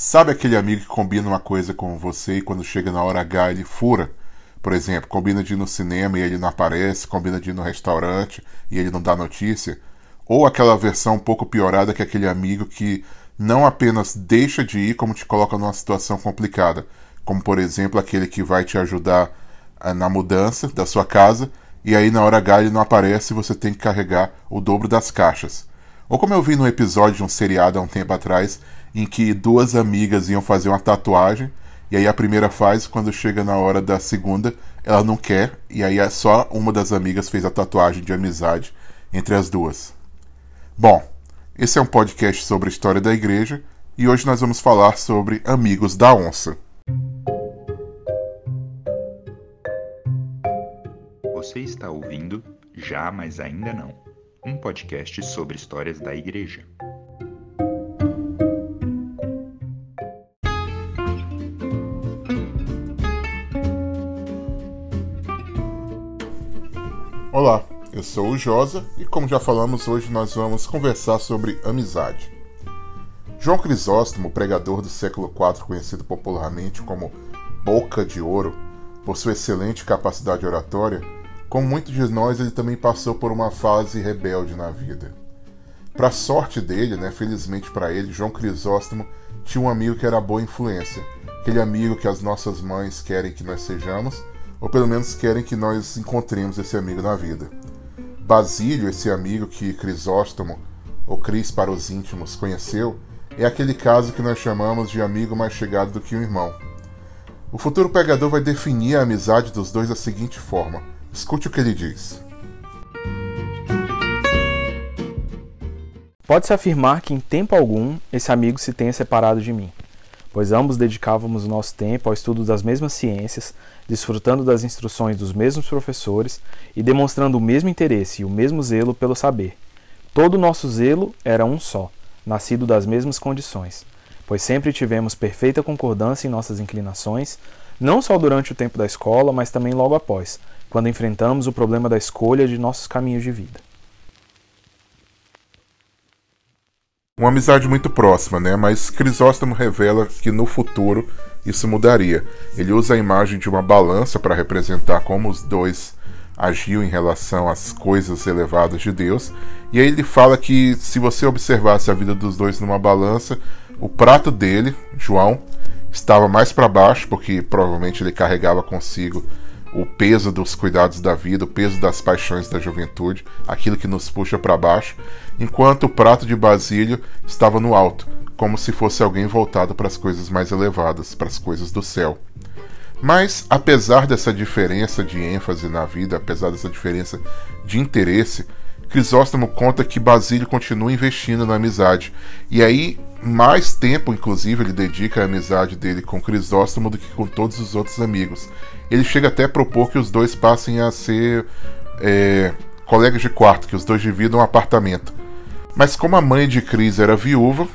Sabe aquele amigo que combina uma coisa com você e quando chega na hora H ele fura? Por exemplo, combina de ir no cinema e ele não aparece, combina de ir no restaurante e ele não dá notícia? Ou aquela versão um pouco piorada que é aquele amigo que não apenas deixa de ir, como te coloca numa situação complicada, como por exemplo aquele que vai te ajudar ah, na mudança da sua casa e aí na hora H ele não aparece e você tem que carregar o dobro das caixas. Ou como eu vi num episódio de um seriado há um tempo atrás, em que duas amigas iam fazer uma tatuagem, e aí a primeira faz, quando chega na hora da segunda, ela não quer, e aí é só uma das amigas fez a tatuagem de amizade entre as duas. Bom, esse é um podcast sobre a história da igreja, e hoje nós vamos falar sobre Amigos da Onça. Você está ouvindo Já, mas ainda não um podcast sobre histórias da igreja. Olá, eu sou o Josa e, como já falamos, hoje nós vamos conversar sobre amizade. João Crisóstomo, pregador do século IV, conhecido popularmente como Boca de Ouro, por sua excelente capacidade oratória, como muitos de nós, ele também passou por uma fase rebelde na vida. Para sorte dele, né, felizmente para ele, João Crisóstomo tinha um amigo que era boa influência, aquele amigo que as nossas mães querem que nós sejamos, ou pelo menos querem que nós encontremos esse amigo na vida. Basílio, esse amigo que Crisóstomo, ou Cris para os íntimos, conheceu, é aquele caso que nós chamamos de amigo mais chegado do que um irmão. O futuro pegador vai definir a amizade dos dois da seguinte forma Escute o que ele diz. Pode-se afirmar que em tempo algum esse amigo se tenha separado de mim, pois ambos dedicávamos nosso tempo ao estudo das mesmas ciências, desfrutando das instruções dos mesmos professores e demonstrando o mesmo interesse e o mesmo zelo pelo saber. Todo o nosso zelo era um só, nascido das mesmas condições, pois sempre tivemos perfeita concordância em nossas inclinações, não só durante o tempo da escola, mas também logo após, quando enfrentamos o problema da escolha de nossos caminhos de vida. Uma amizade muito próxima, né? Mas Crisóstomo revela que no futuro isso mudaria. Ele usa a imagem de uma balança para representar como os dois agiam em relação às coisas elevadas de Deus. E aí ele fala que se você observasse a vida dos dois numa balança, o prato dele, João, estava mais para baixo, porque provavelmente ele carregava consigo o peso dos cuidados da vida, o peso das paixões da juventude, aquilo que nos puxa para baixo, enquanto o prato de Basílio estava no alto, como se fosse alguém voltado para as coisas mais elevadas, para as coisas do céu. Mas, apesar dessa diferença de ênfase na vida, apesar dessa diferença de interesse, Crisóstomo conta que Basílio continua investindo na amizade. E aí, mais tempo, inclusive, ele dedica a amizade dele com Crisóstomo do que com todos os outros amigos. Ele chega até a propor que os dois passem a ser é, colegas de quarto, que os dois dividam um apartamento. Mas como a mãe de Cris era viúva,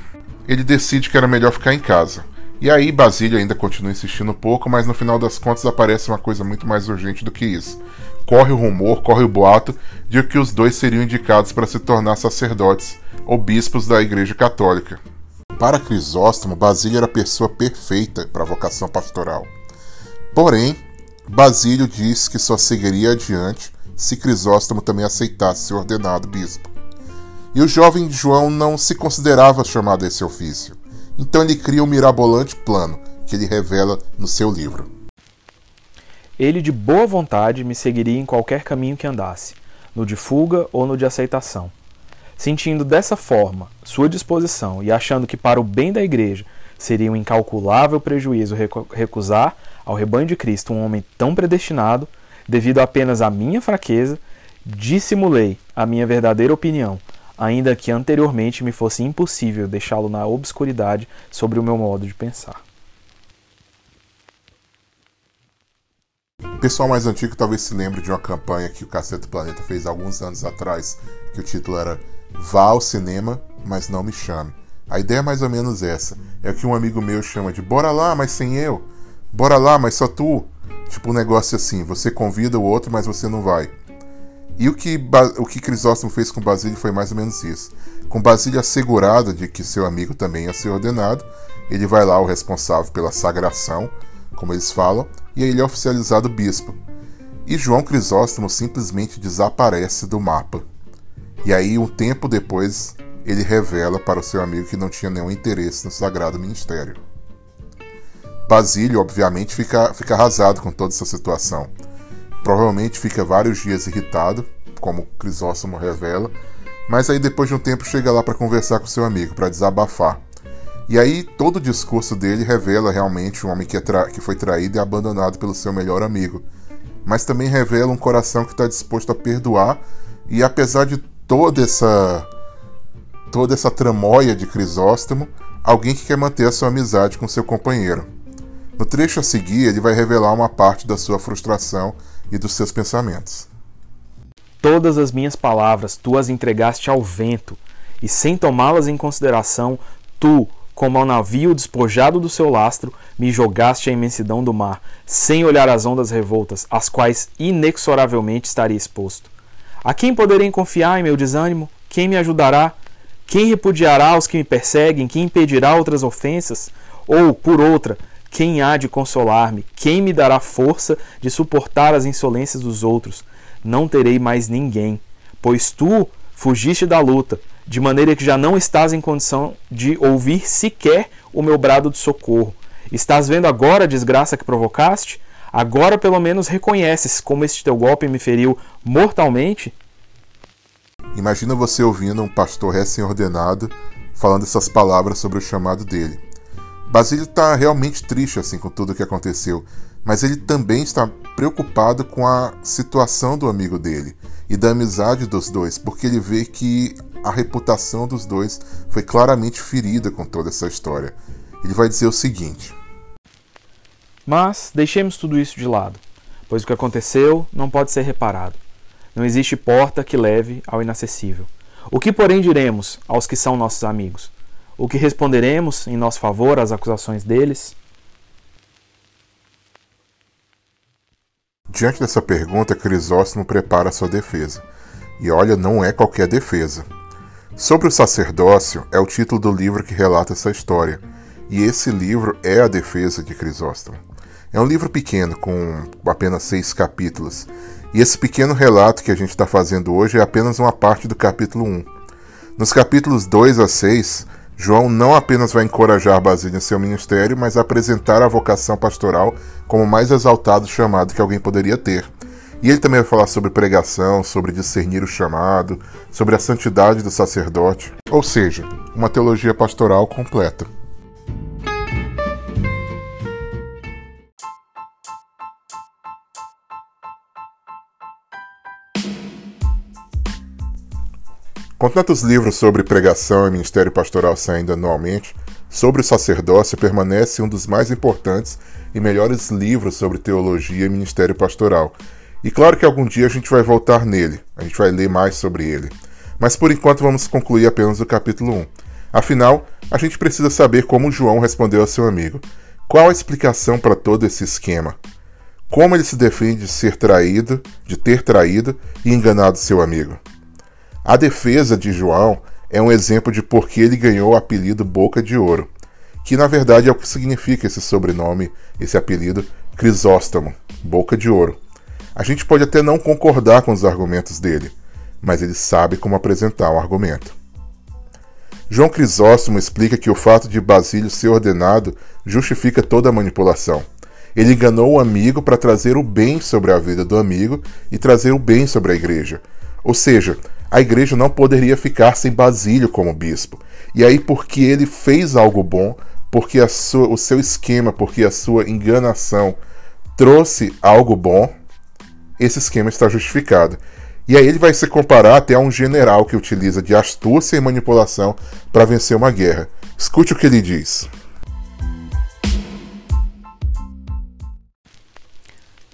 ele decide que era melhor ficar em casa. E aí Basílio ainda continua insistindo um pouco, mas no final das contas aparece uma coisa muito mais urgente do que isso. Corre o rumor, corre o boato de que os dois seriam indicados para se tornar sacerdotes ou bispos da Igreja Católica. Para Crisóstomo, Basílio era a pessoa perfeita para a vocação pastoral. Porém, Basílio diz que só seguiria adiante se Crisóstomo também aceitasse ser ordenado bispo. E o jovem João não se considerava chamado a esse ofício. Então ele cria um mirabolante plano que ele revela no seu livro. Ele de boa vontade me seguiria em qualquer caminho que andasse, no de fuga ou no de aceitação. Sentindo dessa forma sua disposição e achando que para o bem da igreja seria um incalculável prejuízo recusar ao rebanho de Cristo um homem tão predestinado, devido apenas à minha fraqueza, dissimulei a minha verdadeira opinião, ainda que anteriormente me fosse impossível deixá-lo na obscuridade sobre o meu modo de pensar. Pessoal mais antigo talvez se lembre de uma campanha que o Cacete Planeta fez alguns anos atrás, que o título era Vá ao cinema, mas não me chame. A ideia é mais ou menos essa. É o que um amigo meu chama de Bora lá, mas sem eu. Bora lá, mas só tu. Tipo um negócio assim, você convida o outro, mas você não vai. E o que, o que Crisóstomo fez com Basílio foi mais ou menos isso. Com Basílio assegurado de que seu amigo também ia ser ordenado, ele vai lá, o responsável pela sagração, como eles falam, e ele é oficializado bispo. E João Crisóstomo simplesmente desaparece do mapa. E aí, um tempo depois, ele revela para o seu amigo que não tinha nenhum interesse no sagrado ministério. Basílio, obviamente, fica, fica arrasado com toda essa situação. Provavelmente fica vários dias irritado, como Crisóstomo revela, mas aí depois de um tempo chega lá para conversar com seu amigo, para desabafar. E aí todo o discurso dele revela realmente um homem que, é que foi traído e abandonado pelo seu melhor amigo, mas também revela um coração que está disposto a perdoar e apesar de toda essa toda essa tramóia de Crisóstomo, alguém que quer manter a sua amizade com seu companheiro. No trecho a seguir, ele vai revelar uma parte da sua frustração e dos seus pensamentos. Todas as minhas palavras tu as entregaste ao vento, e sem tomá-las em consideração, tu, como ao navio despojado do seu lastro, me jogaste à imensidão do mar, sem olhar as ondas revoltas, às quais inexoravelmente estaria exposto. A quem poderei confiar em meu desânimo? Quem me ajudará? Quem repudiará os que me perseguem? Quem impedirá outras ofensas? Ou, por outra, quem há de consolar-me? Quem me dará força de suportar as insolências dos outros? não terei mais ninguém, pois tu fugiste da luta, de maneira que já não estás em condição de ouvir sequer o meu brado de socorro. Estás vendo agora a desgraça que provocaste? Agora pelo menos reconheces como este teu golpe me feriu mortalmente? Imagina você ouvindo um pastor recém-ordenado falando essas palavras sobre o chamado dele. Basílio está realmente triste assim com tudo o que aconteceu mas ele também está preocupado com a situação do amigo dele e da amizade dos dois, porque ele vê que a reputação dos dois foi claramente ferida com toda essa história. Ele vai dizer o seguinte: Mas deixemos tudo isso de lado, pois o que aconteceu não pode ser reparado. Não existe porta que leve ao inacessível. O que, porém, diremos aos que são nossos amigos? O que responderemos em nosso favor às acusações deles? Diante dessa pergunta, Crisóstomo prepara sua defesa. E olha, não é qualquer defesa. Sobre o sacerdócio é o título do livro que relata essa história, e esse livro é a defesa de Crisóstomo. É um livro pequeno, com apenas seis capítulos, e esse pequeno relato que a gente está fazendo hoje é apenas uma parte do capítulo 1. Nos capítulos 2 a 6, João não apenas vai encorajar Basílio em seu ministério, mas apresentar a vocação pastoral como o mais exaltado chamado que alguém poderia ter. E ele também vai falar sobre pregação, sobre discernir o chamado, sobre a santidade do sacerdote, ou seja, uma teologia pastoral completa. Com tantos livros sobre pregação e ministério pastoral saindo anualmente, sobre o sacerdócio permanece um dos mais importantes e melhores livros sobre teologia e ministério pastoral. E claro que algum dia a gente vai voltar nele, a gente vai ler mais sobre ele. Mas por enquanto vamos concluir apenas o capítulo 1. Afinal, a gente precisa saber como João respondeu ao seu amigo. Qual a explicação para todo esse esquema? Como ele se defende de ser traído, de ter traído e enganado seu amigo? A defesa de João é um exemplo de por que ele ganhou o apelido Boca de Ouro, que na verdade é o que significa esse sobrenome, esse apelido Crisóstomo, Boca de Ouro. A gente pode até não concordar com os argumentos dele, mas ele sabe como apresentar um argumento. João Crisóstomo explica que o fato de Basílio ser ordenado justifica toda a manipulação. Ele enganou o amigo para trazer o bem sobre a vida do amigo e trazer o bem sobre a igreja. Ou seja, a igreja não poderia ficar sem Basílio como bispo. E aí, porque ele fez algo bom, porque sua, o seu esquema, porque a sua enganação trouxe algo bom, esse esquema está justificado. E aí ele vai se comparar até a um general que utiliza de astúcia e manipulação para vencer uma guerra. Escute o que ele diz.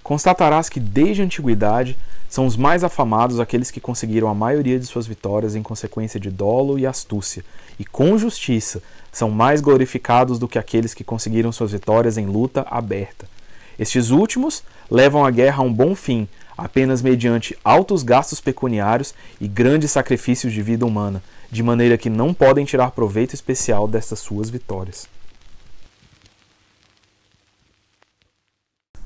Constatarás que desde a antiguidade são os mais afamados aqueles que conseguiram a maioria de suas vitórias em consequência de dolo e astúcia, e com justiça são mais glorificados do que aqueles que conseguiram suas vitórias em luta aberta. Estes últimos levam a guerra a um bom fim, apenas mediante altos gastos pecuniários e grandes sacrifícios de vida humana, de maneira que não podem tirar proveito especial destas suas vitórias.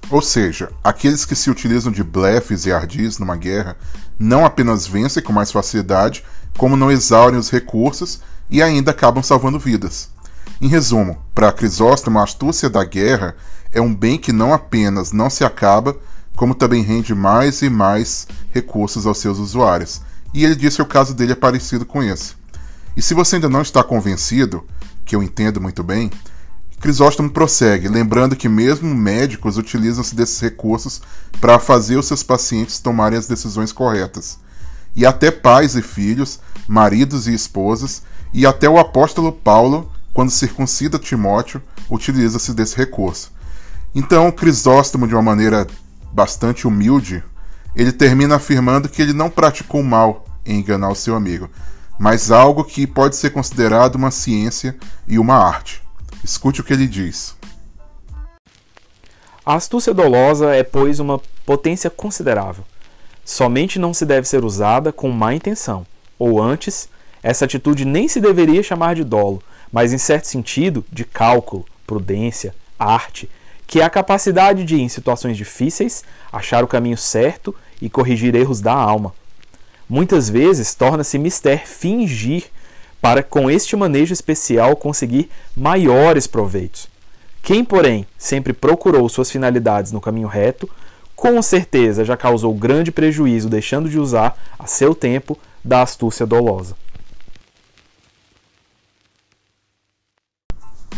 Ou seja, aqueles que se utilizam de blefes e ardis numa guerra não apenas vencem com mais facilidade, como não exaurem os recursos e ainda acabam salvando vidas. Em resumo, para Crisóstomo, a astúcia da guerra é um bem que não apenas não se acaba, como também rende mais e mais recursos aos seus usuários. E ele disse que o caso dele é parecido com esse. E se você ainda não está convencido, que eu entendo muito bem, Crisóstomo prossegue, lembrando que mesmo médicos utilizam-se desses recursos para fazer os seus pacientes tomarem as decisões corretas. E até pais e filhos, maridos e esposas, e até o apóstolo Paulo, quando circuncida Timóteo, utiliza-se desse recurso. Então, Crisóstomo, de uma maneira bastante humilde, ele termina afirmando que ele não praticou mal em enganar o seu amigo, mas algo que pode ser considerado uma ciência e uma arte. Escute o que ele diz. A astúcia dolosa é, pois, uma potência considerável. Somente não se deve ser usada com má intenção, ou antes, essa atitude nem se deveria chamar de dolo, mas em certo sentido de cálculo, prudência, arte, que é a capacidade de, em situações difíceis, achar o caminho certo e corrigir erros da alma. Muitas vezes torna-se mister fingir para com este manejo especial conseguir maiores proveitos. Quem, porém, sempre procurou suas finalidades no caminho reto, com certeza já causou grande prejuízo deixando de usar a seu tempo da astúcia dolosa.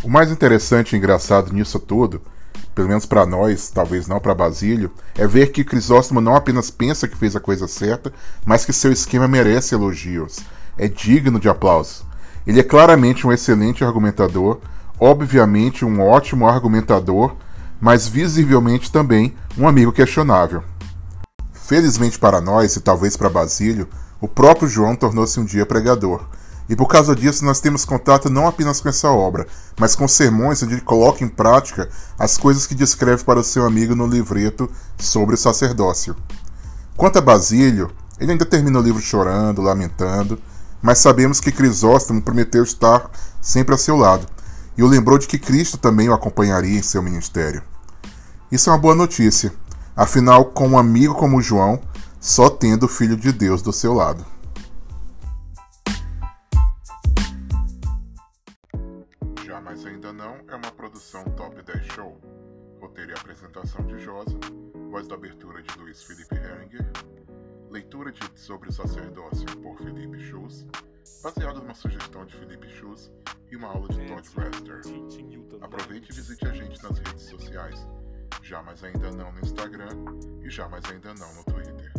O mais interessante e engraçado nisso tudo, pelo menos para nós, talvez não para Basílio, é ver que Crisóstomo não apenas pensa que fez a coisa certa, mas que seu esquema merece elogios é digno de aplauso. Ele é claramente um excelente argumentador, obviamente um ótimo argumentador, mas visivelmente também um amigo questionável. Felizmente para nós, e talvez para Basílio, o próprio João tornou-se um dia pregador. E por causa disso nós temos contato não apenas com essa obra, mas com sermões onde ele coloca em prática as coisas que descreve para o seu amigo no livreto sobre o sacerdócio. Quanto a Basílio, ele ainda termina o livro chorando, lamentando, mas sabemos que Crisóstomo prometeu estar sempre a seu lado e o lembrou de que Cristo também o acompanharia em seu ministério. Isso é uma boa notícia, afinal, com um amigo como João, só tendo o Filho de Deus do seu lado. Jamais Ainda Não é uma produção Top 10 Show. Roteiro e apresentação de Josa, voz da abertura de Luiz Felipe Heringer, Leitura de Sobre o Sacerdócio por Felipe Schultz, baseado numa sugestão de Felipe Schultz e uma aula de Todd Rester. Aproveite e visite a gente nas redes sociais. Já mais ainda não no Instagram e já mais ainda não no Twitter.